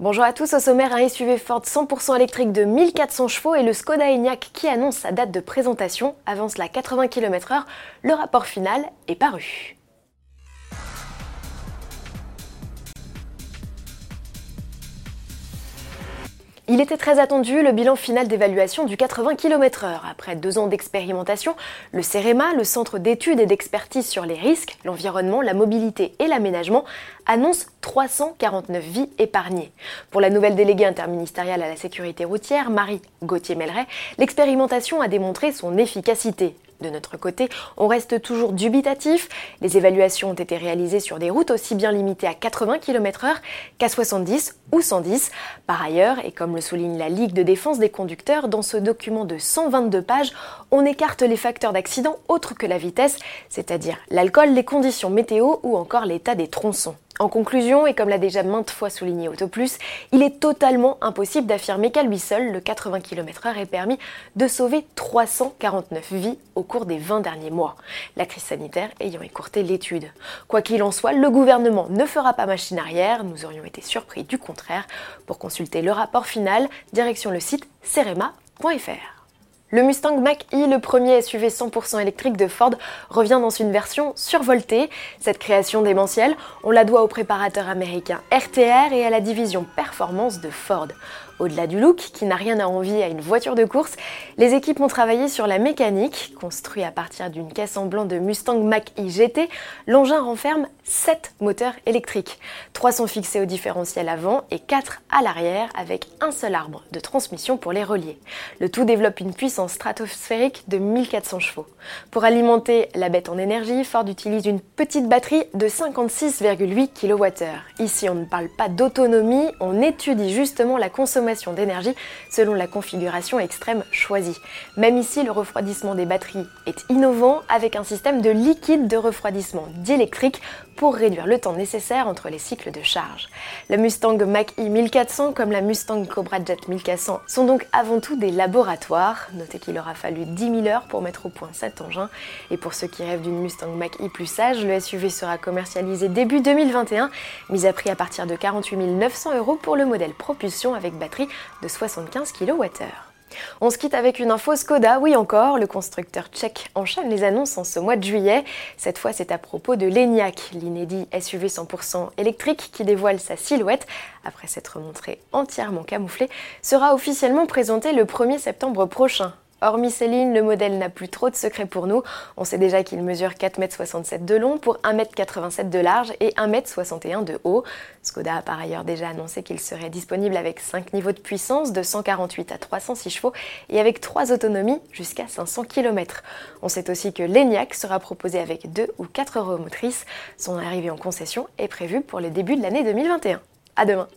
Bonjour à tous, au sommaire un SUV Ford 100% électrique de 1400 chevaux et le Skoda Enyaq qui annonce sa date de présentation avance la 80 km/h. Le rapport final est paru. Il était très attendu le bilan final d'évaluation du 80 km/h. Après deux ans d'expérimentation, le CEREMA, le Centre d'études et d'expertise sur les risques, l'environnement, la mobilité et l'aménagement, annonce 349 vies épargnées. Pour la nouvelle déléguée interministérielle à la sécurité routière, Marie Gauthier-Melleret, l'expérimentation a démontré son efficacité. De notre côté, on reste toujours dubitatif. Les évaluations ont été réalisées sur des routes aussi bien limitées à 80 km/h qu'à 70 ou 110. Par ailleurs, et comme le souligne la Ligue de défense des conducteurs, dans ce document de 122 pages, on écarte les facteurs d'accident autres que la vitesse, c'est-à-dire l'alcool, les conditions météo ou encore l'état des tronçons. En conclusion, et comme l'a déjà maintes fois souligné AutoPlus, il est totalement impossible d'affirmer qu'à lui seul, le 80 km/h est permis de sauver 349 vies au cours des 20 derniers mois, la crise sanitaire ayant écourté l'étude. Quoi qu'il en soit, le gouvernement ne fera pas machine arrière, nous aurions été surpris du contraire. Pour consulter le rapport final, direction le site cerema.fr. Le Mustang Mach-E, le premier SUV 100% électrique de Ford, revient dans une version survoltée. Cette création démentielle, on la doit au préparateur américain RTR et à la division performance de Ford. Au-delà du look, qui n'a rien à envier à une voiture de course, les équipes ont travaillé sur la mécanique. Construit à partir d'une caisse en blanc de Mustang Mach-E GT, l'engin renferme 7 moteurs électriques. 3 sont fixés au différentiel avant et 4 à l'arrière avec un seul arbre de transmission pour les relier. Le tout développe une puissance stratosphérique de 1400 chevaux. Pour alimenter la bête en énergie, Ford utilise une petite batterie de 56,8 kWh. Ici, on ne parle pas d'autonomie, on étudie justement la consommation d'énergie selon la configuration extrême choisie. Même ici, le refroidissement des batteries est innovant avec un système de liquide de refroidissement diélectrique pour réduire le temps nécessaire entre les cycles de charge. La Mustang Mach-E 1400 comme la Mustang Cobra Jet 1400 sont donc avant tout des laboratoires. Notez qu'il aura fallu 10 000 heures pour mettre au point cet engin. Et pour ceux qui rêvent d'une Mustang Mach-E plus sage, le SUV sera commercialisé début 2021, mis à prix à partir de 48 900 euros pour le modèle propulsion avec batterie de 75 kWh. On se quitte avec une info Skoda, oui encore, le constructeur tchèque enchaîne les annonces en ce mois de juillet. Cette fois, c'est à propos de l'ENIAC, l'inédit SUV 100% électrique qui dévoile sa silhouette, après s'être montré entièrement camouflé, sera officiellement présenté le 1er septembre prochain. Hormis Céline, le modèle n'a plus trop de secrets pour nous. On sait déjà qu'il mesure 4,67 m de long pour 1,87 m de large et 1,61 m de haut. Skoda a par ailleurs déjà annoncé qu'il serait disponible avec 5 niveaux de puissance de 148 à 306 chevaux et avec 3 autonomies jusqu'à 500 km. On sait aussi que l'ENIAC sera proposé avec 2 ou 4 roues motrices. Son arrivée en concession est prévue pour le début de l'année 2021. À demain